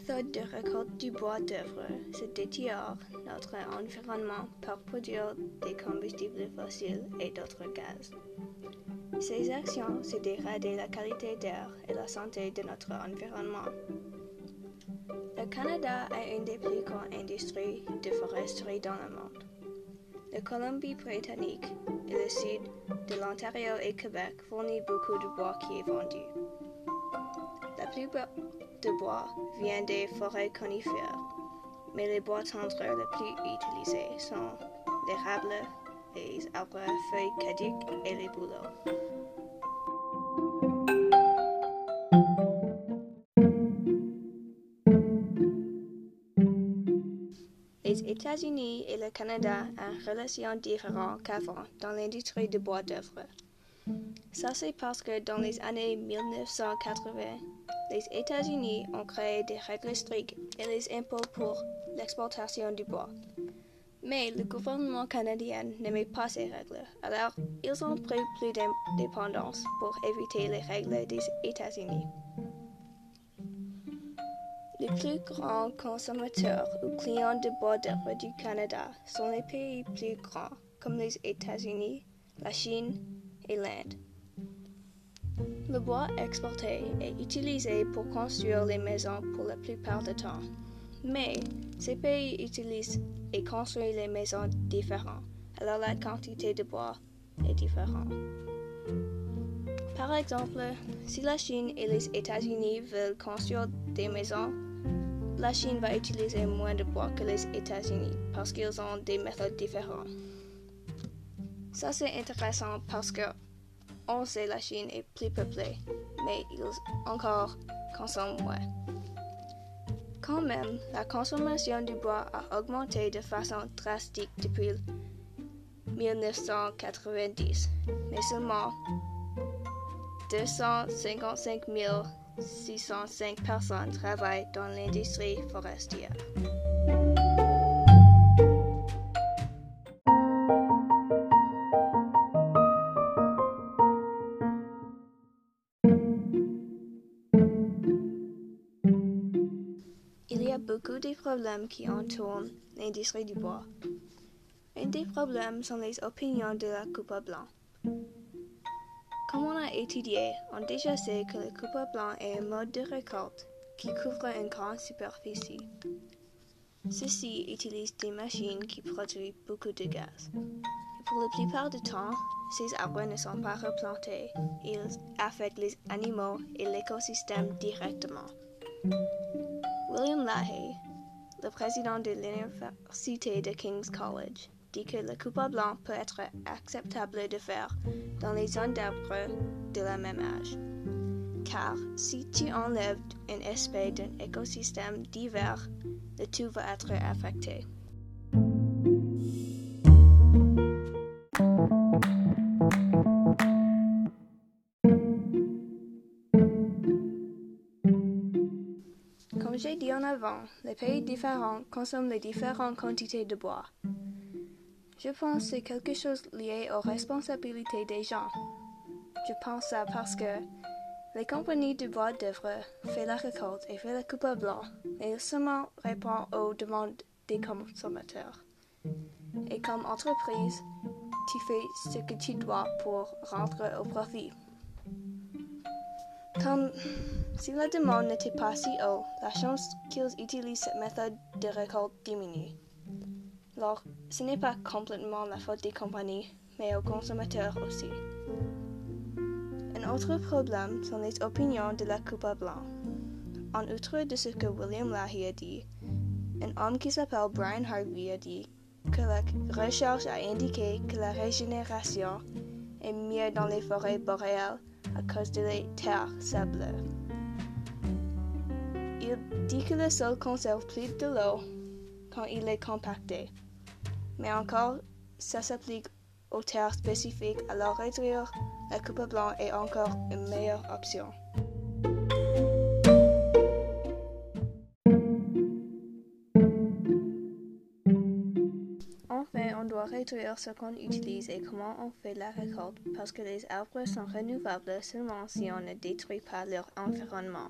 méthode de récolte du bois d'œuvre, c'est détruire notre environnement par produire des combustibles fossiles et d'autres gaz. Ces actions, c'est dégrader la qualité d'air et la santé de notre environnement. Le Canada a une des plus grandes industries de foresterie dans le monde. La Colombie-Britannique et le sud de l'Ontario et Québec fournissent beaucoup de bois qui est vendu. Plupart du bois vient des forêts conifères, mais les bois tendres les plus utilisés sont l'érable, les arbres à feuilles caduques et les bouleaux. Les États-Unis et le Canada ont une relation différente qu'avant dans l'industrie du bois d'œuvre. Ça c'est parce que dans les années 1980, les États-Unis ont créé des règles strictes et les impôts pour l'exportation du bois. Mais le gouvernement canadien n'aimait pas ces règles, alors ils ont pris plus d'indépendance pour éviter les règles des États-Unis. Les plus grands consommateurs ou clients de bois d'œuvre du Canada sont les pays plus grands, comme les États-Unis, la Chine Le bois exporté est utilisé pour construire les maisons pour la plupart du temps. Mais ces pays utilisent et construisent les maisons différentes, alors la quantité de bois est différente. Par exemple, si la Chine et les États-Unis veulent construire des maisons, la Chine va utiliser moins de bois que les États-Unis parce qu'ils ont des méthodes différentes. Ça c'est intéressant parce que on sait la Chine est plus peuplée, mais ils encore consomment moins. Quand même, la consommation du bois a augmenté de façon drastique depuis 1990, mais seulement 255 605 personnes travaillent dans l'industrie forestière. Y a beaucoup de problèmes qui entourent l'industrie du bois. Un des problèmes sont les opinions de la coupe blanc. Comme on a étudié, on déjà sait que le coupe blanc est un mode de récolte qui couvre une grande superficie. Ceci utilise des machines qui produisent beaucoup de gaz. Et pour la plupart du temps, ces arbres ne sont pas replantés. Ils affectent les animaux et l'écosystème directement. William Lahey, le président de l'Université de King's College, dit que le coupe blanc peut être acceptable de faire dans les zones d'arbres de la même âge. Car si tu enlèves un aspect d'un écosystème divers, le tout va être affecté. J'ai dit en avant, les pays différents consomment les différentes quantités de bois. Je pense que c'est quelque chose lié aux responsabilités des gens. Je pense ça parce que les compagnies de bois d'œuvre font la récolte et font la coupe blanc, mais seulement répondent aux demandes des consommateurs. Et comme entreprise, tu fais ce que tu dois pour rentrer au profit. Si la demande n'était pas si haute, la chance qu'ils utilisent cette méthode de récolte diminue. Alors, ce n'est pas complètement la faute des compagnies, mais aux consommateurs aussi. Un autre problème sont les opinions de la coupe blanc. En outre de ce que William Lahey a dit, un homme qui s'appelle Brian Harvey a dit que la recherche a indiqué que la régénération est mieux dans les forêts boréales à cause de les terres sableuses. Il dit que le sol conserve plus de l'eau quand il est compacté. Mais encore, ça s'applique aux terres spécifiques, alors réduire la coupe blanc est encore une meilleure option. Enfin, on doit réduire ce qu'on utilise et comment on fait la récolte parce que les arbres sont renouvelables seulement si on ne détruit pas leur environnement.